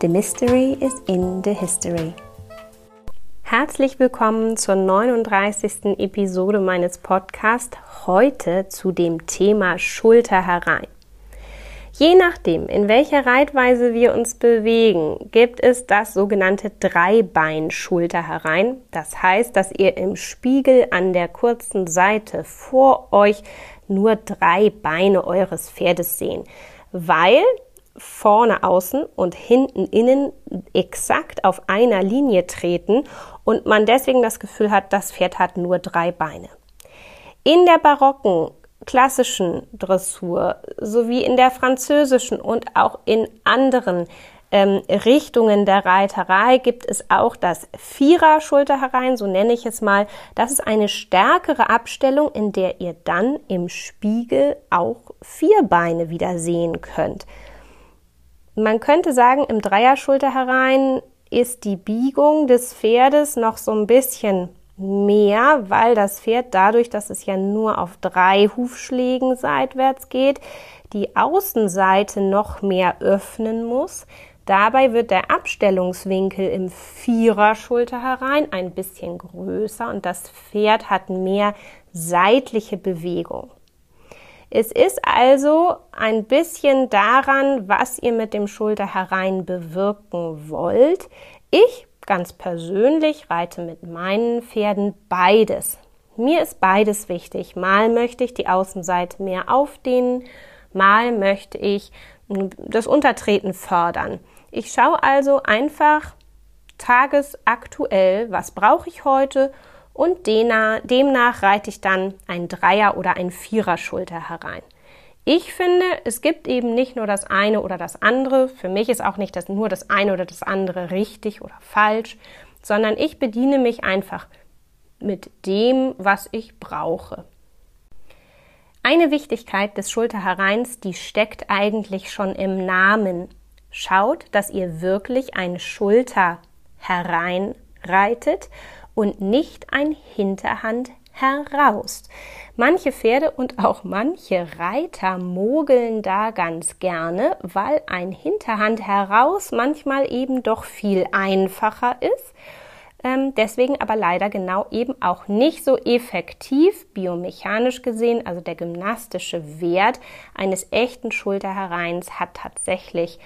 The Mystery is in the History. Herzlich willkommen zur 39. Episode meines Podcasts. Heute zu dem Thema Schulter herein. Je nachdem, in welcher Reitweise wir uns bewegen, gibt es das sogenannte Dreibein-Schulter herein. Das heißt, dass ihr im Spiegel an der kurzen Seite vor euch nur drei Beine eures Pferdes sehen, weil vorne außen und hinten innen exakt auf einer Linie treten und man deswegen das Gefühl hat, das Pferd hat nur drei Beine. In der barocken klassischen Dressur sowie in der französischen und auch in anderen ähm, Richtungen der Reiterei gibt es auch das Vierer-Schulter herein, so nenne ich es mal. Das ist eine stärkere Abstellung, in der ihr dann im Spiegel auch vier Beine wieder sehen könnt. Man könnte sagen, im Dreierschulter herein ist die Biegung des Pferdes noch so ein bisschen mehr, weil das Pferd dadurch, dass es ja nur auf drei Hufschlägen seitwärts geht, die Außenseite noch mehr öffnen muss. Dabei wird der Abstellungswinkel im Viererschulter herein ein bisschen größer und das Pferd hat mehr seitliche Bewegung. Es ist also ein bisschen daran, was ihr mit dem Schulter herein bewirken wollt. Ich ganz persönlich reite mit meinen Pferden beides. Mir ist beides wichtig. Mal möchte ich die Außenseite mehr aufdehnen, mal möchte ich das Untertreten fördern. Ich schaue also einfach tagesaktuell, was brauche ich heute und demnach reite ich dann ein Dreier- oder ein Vierer-Schulter herein. Ich finde, es gibt eben nicht nur das eine oder das andere. Für mich ist auch nicht das, nur das eine oder das andere richtig oder falsch, sondern ich bediene mich einfach mit dem, was ich brauche. Eine Wichtigkeit des Schulterhereins, die steckt eigentlich schon im Namen. Schaut, dass ihr wirklich ein Schulter hereinreitet und nicht ein Hinterhand heraus. Manche Pferde und auch manche Reiter mogeln da ganz gerne, weil ein Hinterhand heraus manchmal eben doch viel einfacher ist. Ähm, deswegen aber leider genau eben auch nicht so effektiv biomechanisch gesehen. Also der gymnastische Wert eines echten Schulterhereins hat tatsächlich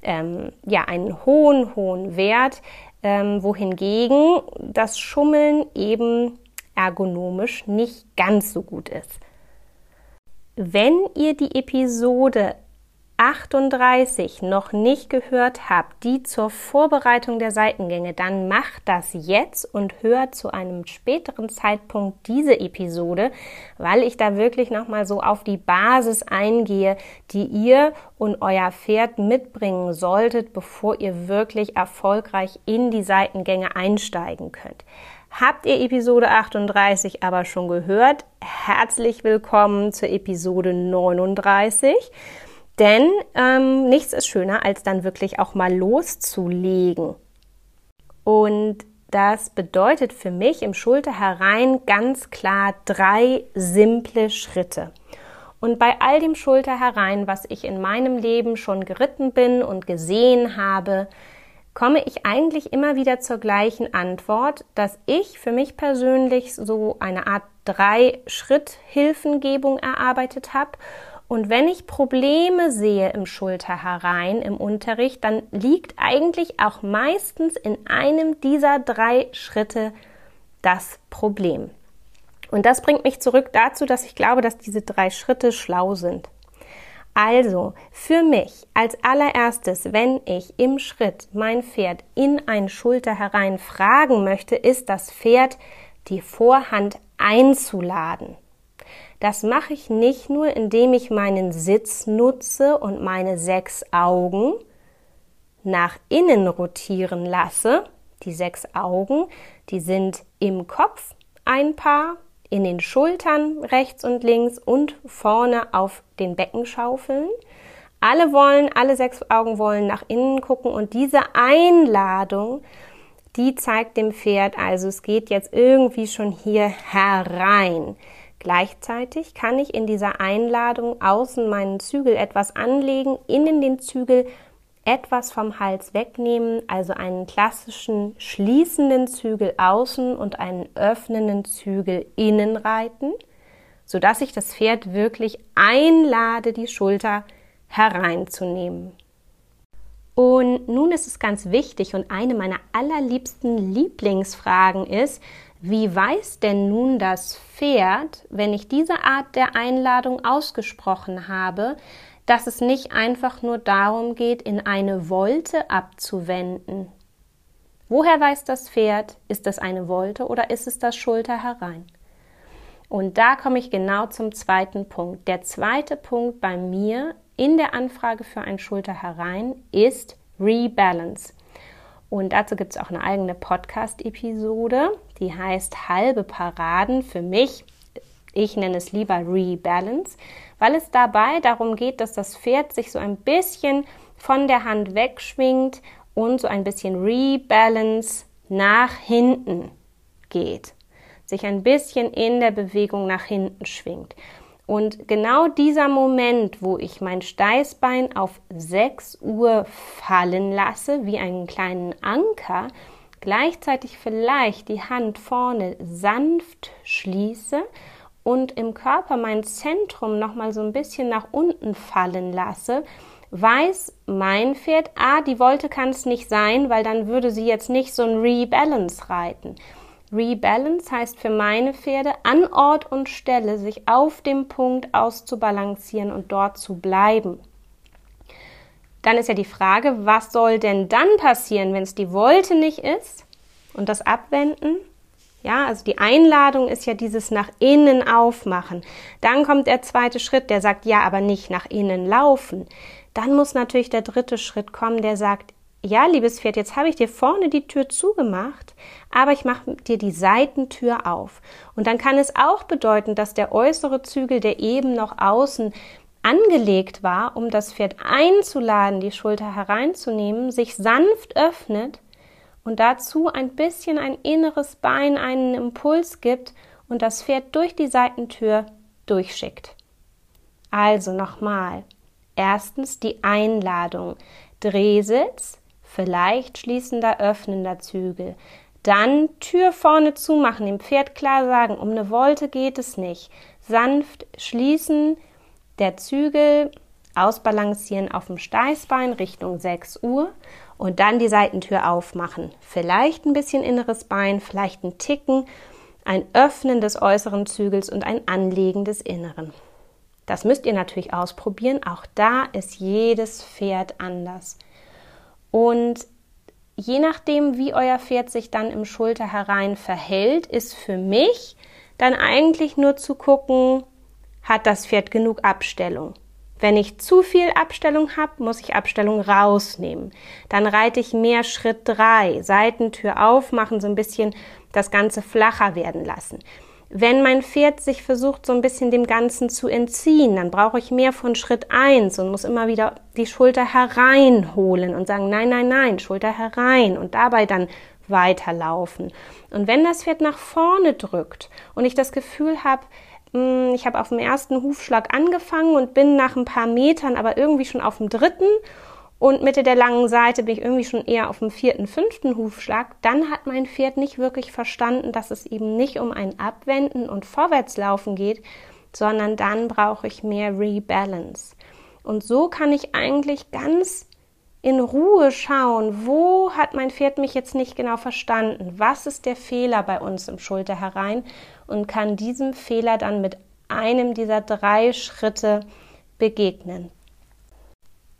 ähm, ja einen hohen, hohen Wert ähm, wohingegen das Schummeln eben ergonomisch nicht ganz so gut ist. Wenn ihr die Episode 38 noch nicht gehört habt, die zur Vorbereitung der Seitengänge, dann macht das jetzt und hört zu einem späteren Zeitpunkt diese Episode, weil ich da wirklich nochmal so auf die Basis eingehe, die ihr und euer Pferd mitbringen solltet, bevor ihr wirklich erfolgreich in die Seitengänge einsteigen könnt. Habt ihr Episode 38 aber schon gehört? Herzlich willkommen zur Episode 39. Denn ähm, nichts ist schöner, als dann wirklich auch mal loszulegen. Und das bedeutet für mich im Schulter herein ganz klar drei simple Schritte. Und bei all dem Schulter herein, was ich in meinem Leben schon geritten bin und gesehen habe, komme ich eigentlich immer wieder zur gleichen Antwort, dass ich für mich persönlich so eine Art Drei-Schritt-Hilfengebung erarbeitet habe und wenn ich Probleme sehe im Schulter herein im Unterricht, dann liegt eigentlich auch meistens in einem dieser drei Schritte das Problem. Und das bringt mich zurück dazu, dass ich glaube, dass diese drei Schritte schlau sind. Also, für mich als allererstes, wenn ich im Schritt mein Pferd in ein Schulter herein fragen möchte, ist das Pferd die Vorhand einzuladen. Das mache ich nicht nur, indem ich meinen Sitz nutze und meine sechs Augen nach innen rotieren lasse. Die sechs Augen, die sind im Kopf ein Paar, in den Schultern rechts und links und vorne auf den Beckenschaufeln. Alle wollen, alle sechs Augen wollen nach innen gucken und diese Einladung, die zeigt dem Pferd, also es geht jetzt irgendwie schon hier herein. Gleichzeitig kann ich in dieser Einladung außen meinen Zügel etwas anlegen, innen den Zügel etwas vom Hals wegnehmen, also einen klassischen schließenden Zügel außen und einen öffnenden Zügel innen reiten, sodass ich das Pferd wirklich einlade, die Schulter hereinzunehmen. Und nun ist es ganz wichtig und eine meiner allerliebsten Lieblingsfragen ist, wie weiß denn nun das Pferd, wenn ich diese Art der Einladung ausgesprochen habe, dass es nicht einfach nur darum geht, in eine Wolte abzuwenden. Woher weiß das Pferd, ist das eine Wolte oder ist es das Schulter herein? Und da komme ich genau zum zweiten Punkt. Der zweite Punkt bei mir in der Anfrage für ein Schulter herein ist Rebalance. Und dazu gibt es auch eine eigene Podcast-Episode, die heißt Halbe Paraden für mich. Ich nenne es lieber Rebalance weil es dabei darum geht, dass das Pferd sich so ein bisschen von der Hand wegschwingt und so ein bisschen Rebalance nach hinten geht, sich ein bisschen in der Bewegung nach hinten schwingt. Und genau dieser Moment, wo ich mein Steißbein auf 6 Uhr fallen lasse, wie einen kleinen Anker, gleichzeitig vielleicht die Hand vorne sanft schließe und im Körper mein Zentrum noch mal so ein bisschen nach unten fallen lasse, weiß mein Pferd, ah, die Wolte kann es nicht sein, weil dann würde sie jetzt nicht so ein Rebalance reiten. Rebalance heißt für meine Pferde an Ort und Stelle sich auf dem Punkt auszubalancieren und dort zu bleiben. Dann ist ja die Frage, was soll denn dann passieren, wenn es die Wolte nicht ist und das Abwenden? Ja, also die Einladung ist ja dieses nach innen aufmachen. Dann kommt der zweite Schritt, der sagt, ja, aber nicht nach innen laufen. Dann muss natürlich der dritte Schritt kommen, der sagt, ja, liebes Pferd, jetzt habe ich dir vorne die Tür zugemacht, aber ich mache dir die Seitentür auf. Und dann kann es auch bedeuten, dass der äußere Zügel, der eben noch außen angelegt war, um das Pferd einzuladen, die Schulter hereinzunehmen, sich sanft öffnet und dazu ein bisschen ein inneres Bein einen Impuls gibt und das Pferd durch die Seitentür durchschickt. Also nochmal. Erstens die Einladung. Drehsitz, vielleicht schließender, öffnender Zügel. Dann Tür vorne zumachen, dem Pferd klar sagen, um eine Wolte geht es nicht. Sanft schließen, der Zügel ausbalancieren auf dem Steißbein Richtung 6 Uhr und dann die Seitentür aufmachen. Vielleicht ein bisschen inneres Bein, vielleicht ein Ticken, ein Öffnen des äußeren Zügels und ein Anlegen des Inneren. Das müsst ihr natürlich ausprobieren. Auch da ist jedes Pferd anders. Und je nachdem, wie euer Pferd sich dann im Schulter herein verhält, ist für mich dann eigentlich nur zu gucken, hat das Pferd genug Abstellung? Wenn ich zu viel Abstellung habe, muss ich Abstellung rausnehmen. Dann reite ich mehr Schritt drei, Seitentür aufmachen, so ein bisschen das Ganze flacher werden lassen. Wenn mein Pferd sich versucht, so ein bisschen dem Ganzen zu entziehen, dann brauche ich mehr von Schritt eins und muss immer wieder die Schulter hereinholen und sagen, nein, nein, nein, Schulter herein und dabei dann weiterlaufen. Und wenn das Pferd nach vorne drückt und ich das Gefühl habe, hm, ich habe auf dem ersten Hufschlag angefangen und bin nach ein paar Metern aber irgendwie schon auf dem dritten und Mitte der langen Seite bin ich irgendwie schon eher auf dem vierten, fünften Hufschlag. Dann hat mein Pferd nicht wirklich verstanden, dass es eben nicht um ein Abwenden und Vorwärtslaufen geht, sondern dann brauche ich mehr Rebalance. Und so kann ich eigentlich ganz in Ruhe schauen, wo hat mein Pferd mich jetzt nicht genau verstanden? Was ist der Fehler bei uns im Schulter herein? und kann diesem Fehler dann mit einem dieser drei Schritte begegnen.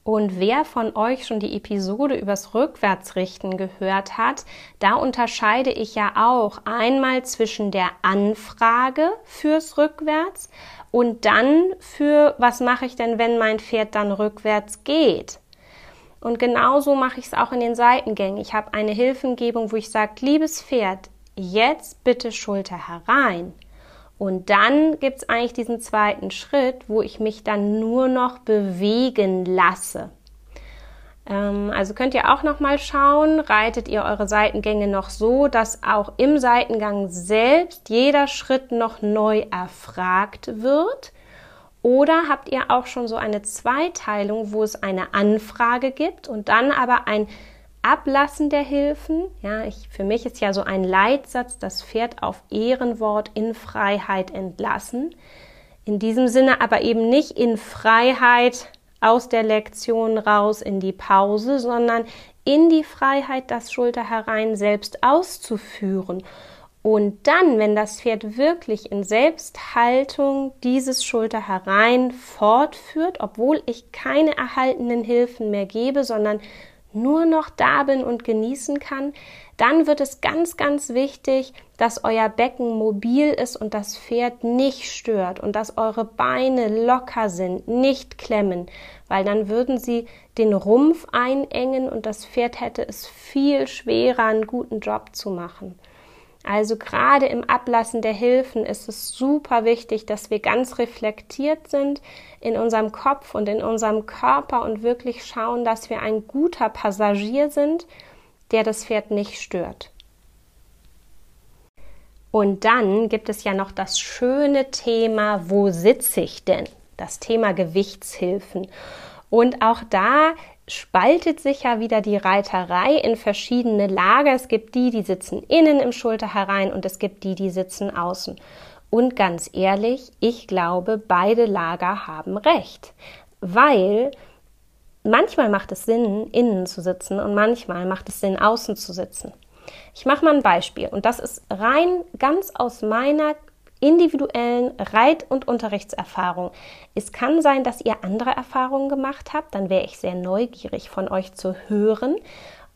Und wer von euch schon die Episode übers Rückwärtsrichten gehört hat, da unterscheide ich ja auch einmal zwischen der Anfrage fürs Rückwärts und dann für was mache ich denn, wenn mein Pferd dann rückwärts geht. Und genauso mache ich es auch in den Seitengängen. Ich habe eine Hilfengebung, wo ich sage, liebes Pferd, jetzt bitte Schulter herein. Und dann gibt es eigentlich diesen zweiten Schritt, wo ich mich dann nur noch bewegen lasse. Ähm, also könnt ihr auch noch mal schauen, reitet ihr eure Seitengänge noch so, dass auch im Seitengang selbst jeder Schritt noch neu erfragt wird? Oder habt ihr auch schon so eine Zweiteilung, wo es eine Anfrage gibt und dann aber ein Ablassen der Hilfen. Ja, ich, für mich ist ja so ein Leitsatz das Pferd auf Ehrenwort in Freiheit entlassen. In diesem Sinne aber eben nicht in Freiheit aus der Lektion raus in die Pause, sondern in die Freiheit, das Schulter herein selbst auszuführen. Und dann, wenn das Pferd wirklich in Selbsthaltung dieses Schulter herein fortführt, obwohl ich keine erhaltenen Hilfen mehr gebe, sondern nur noch da bin und genießen kann, dann wird es ganz, ganz wichtig, dass euer Becken mobil ist und das Pferd nicht stört und dass eure Beine locker sind, nicht klemmen, weil dann würden sie den Rumpf einengen und das Pferd hätte es viel schwerer, einen guten Job zu machen. Also gerade im Ablassen der Hilfen ist es super wichtig, dass wir ganz reflektiert sind in unserem Kopf und in unserem Körper und wirklich schauen, dass wir ein guter Passagier sind, der das Pferd nicht stört. Und dann gibt es ja noch das schöne Thema, wo sitze ich denn? Das Thema Gewichtshilfen. Und auch da spaltet sich ja wieder die Reiterei in verschiedene Lager. Es gibt die, die sitzen innen im Schulter herein und es gibt die, die sitzen außen. Und ganz ehrlich, ich glaube, beide Lager haben recht, weil manchmal macht es Sinn, innen zu sitzen und manchmal macht es Sinn, außen zu sitzen. Ich mache mal ein Beispiel und das ist rein ganz aus meiner individuellen Reit- und Unterrichtserfahrung. Es kann sein, dass ihr andere Erfahrungen gemacht habt, dann wäre ich sehr neugierig von euch zu hören.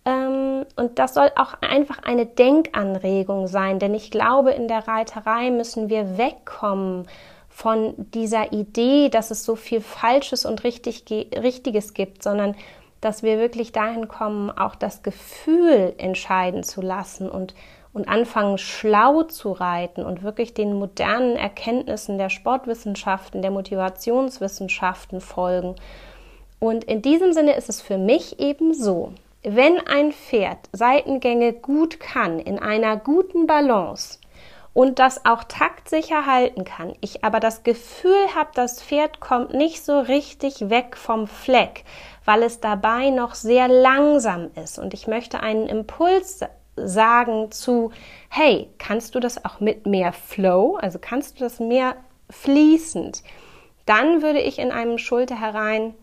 Ähm, und das soll auch einfach eine Denkanregung sein, denn ich glaube, in der Reiterei müssen wir wegkommen von dieser Idee, dass es so viel Falsches und richtig, Richtiges gibt, sondern dass wir wirklich dahin kommen, auch das Gefühl entscheiden zu lassen und und anfangen schlau zu reiten und wirklich den modernen Erkenntnissen der Sportwissenschaften, der Motivationswissenschaften folgen. Und in diesem Sinne ist es für mich eben so, wenn ein Pferd Seitengänge gut kann, in einer guten Balance und das auch taktsicher halten kann, ich aber das Gefühl habe, das Pferd kommt nicht so richtig weg vom Fleck, weil es dabei noch sehr langsam ist und ich möchte einen Impuls sagen zu, hey, kannst du das auch mit mehr Flow, also kannst du das mehr fließend, dann würde ich in einem Schulter herein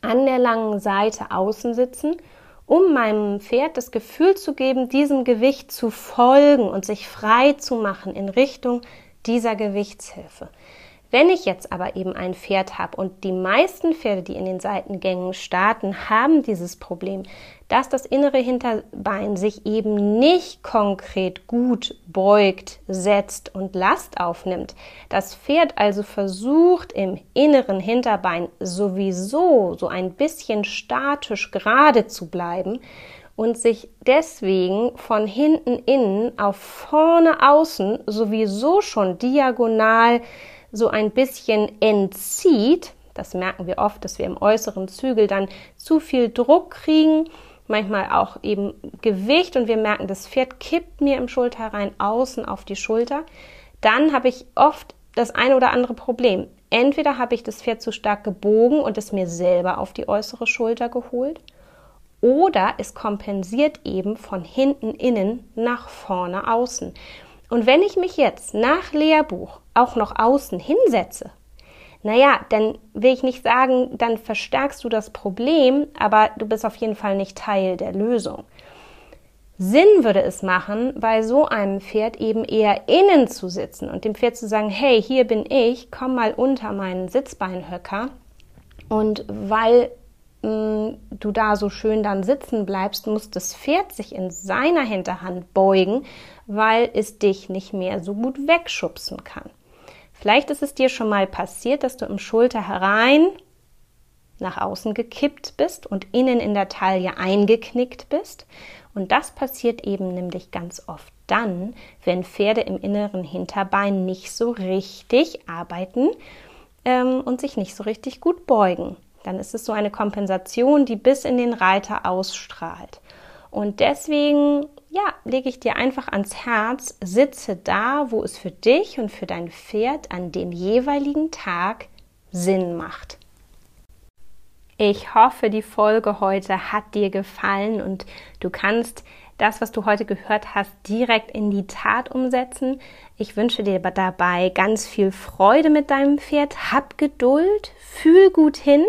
an der langen Seite außen sitzen, um meinem Pferd das Gefühl zu geben, diesem Gewicht zu folgen und sich frei zu machen in Richtung dieser Gewichtshilfe. Wenn ich jetzt aber eben ein Pferd habe und die meisten Pferde, die in den Seitengängen starten, haben dieses Problem, dass das innere Hinterbein sich eben nicht konkret gut beugt, setzt und Last aufnimmt. Das Pferd also versucht im inneren Hinterbein sowieso so ein bisschen statisch gerade zu bleiben und sich deswegen von hinten innen auf vorne außen sowieso schon diagonal so ein bisschen entzieht, das merken wir oft, dass wir im äußeren Zügel dann zu viel Druck kriegen, manchmal auch eben Gewicht und wir merken, das Pferd kippt mir im Schulter rein außen auf die Schulter, dann habe ich oft das eine oder andere Problem. Entweder habe ich das Pferd zu stark gebogen und es mir selber auf die äußere Schulter geholt, oder es kompensiert eben von hinten innen nach vorne außen. Und wenn ich mich jetzt nach Lehrbuch auch noch außen hinsetze, naja, dann will ich nicht sagen, dann verstärkst du das Problem, aber du bist auf jeden Fall nicht Teil der Lösung. Sinn würde es machen, bei so einem Pferd eben eher innen zu sitzen und dem Pferd zu sagen, hey, hier bin ich, komm mal unter meinen Sitzbeinhöcker. Und weil mh, du da so schön dann sitzen bleibst, muss das Pferd sich in seiner Hinterhand beugen, weil es dich nicht mehr so gut wegschubsen kann. Vielleicht ist es dir schon mal passiert, dass du im Schulter herein nach außen gekippt bist und innen in der Taille eingeknickt bist. Und das passiert eben nämlich ganz oft dann, wenn Pferde im inneren Hinterbein nicht so richtig arbeiten ähm, und sich nicht so richtig gut beugen. Dann ist es so eine Kompensation, die bis in den Reiter ausstrahlt. Und deswegen, ja, lege ich dir einfach ans Herz, sitze da, wo es für dich und für dein Pferd an dem jeweiligen Tag Sinn macht. Ich hoffe, die Folge heute hat dir gefallen und du kannst das, was du heute gehört hast, direkt in die Tat umsetzen. Ich wünsche dir dabei ganz viel Freude mit deinem Pferd. Hab Geduld, fühl gut hin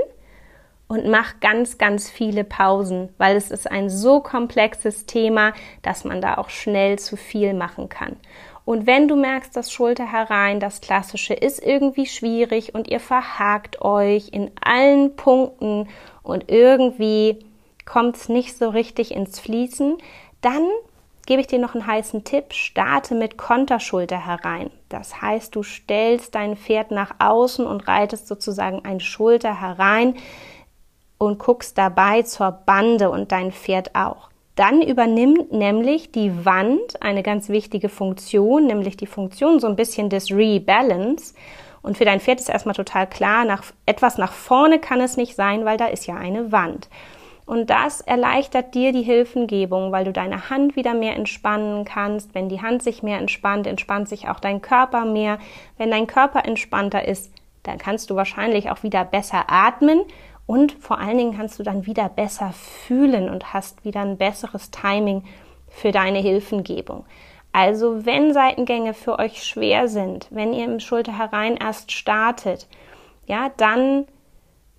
und mach ganz, ganz viele Pausen, weil es ist ein so komplexes Thema, dass man da auch schnell zu viel machen kann. Und wenn du merkst, das Schulter herein, das Klassische ist irgendwie schwierig und ihr verhakt euch in allen Punkten und irgendwie kommt es nicht so richtig ins Fließen, dann gebe ich dir noch einen heißen Tipp. Starte mit Konterschulter herein. Das heißt, du stellst dein Pferd nach außen und reitest sozusagen ein Schulter herein und guckst dabei zur Bande und dein Pferd auch. Dann übernimmt nämlich die Wand eine ganz wichtige Funktion, nämlich die Funktion so ein bisschen des Rebalance. Und für dein Pferd ist erstmal total klar, nach, etwas nach vorne kann es nicht sein, weil da ist ja eine Wand. Und das erleichtert dir die Hilfengebung, weil du deine Hand wieder mehr entspannen kannst. Wenn die Hand sich mehr entspannt, entspannt sich auch dein Körper mehr. Wenn dein Körper entspannter ist, dann kannst du wahrscheinlich auch wieder besser atmen und vor allen Dingen kannst du dann wieder besser fühlen und hast wieder ein besseres Timing für deine Hilfengebung. Also wenn Seitengänge für euch schwer sind, wenn ihr im Schulter herein erst startet, ja, dann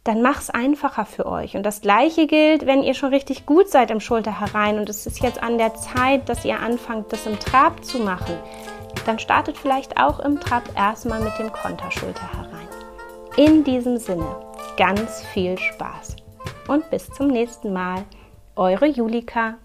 dann mach's einfacher für euch. Und das gleiche gilt, wenn ihr schon richtig gut seid im Schulter herein und es ist jetzt an der Zeit, dass ihr anfangt, das im Trab zu machen. Dann startet vielleicht auch im Trab erstmal mit dem Konterschulter herein. In diesem Sinne, ganz viel Spaß und bis zum nächsten Mal. Eure Julika.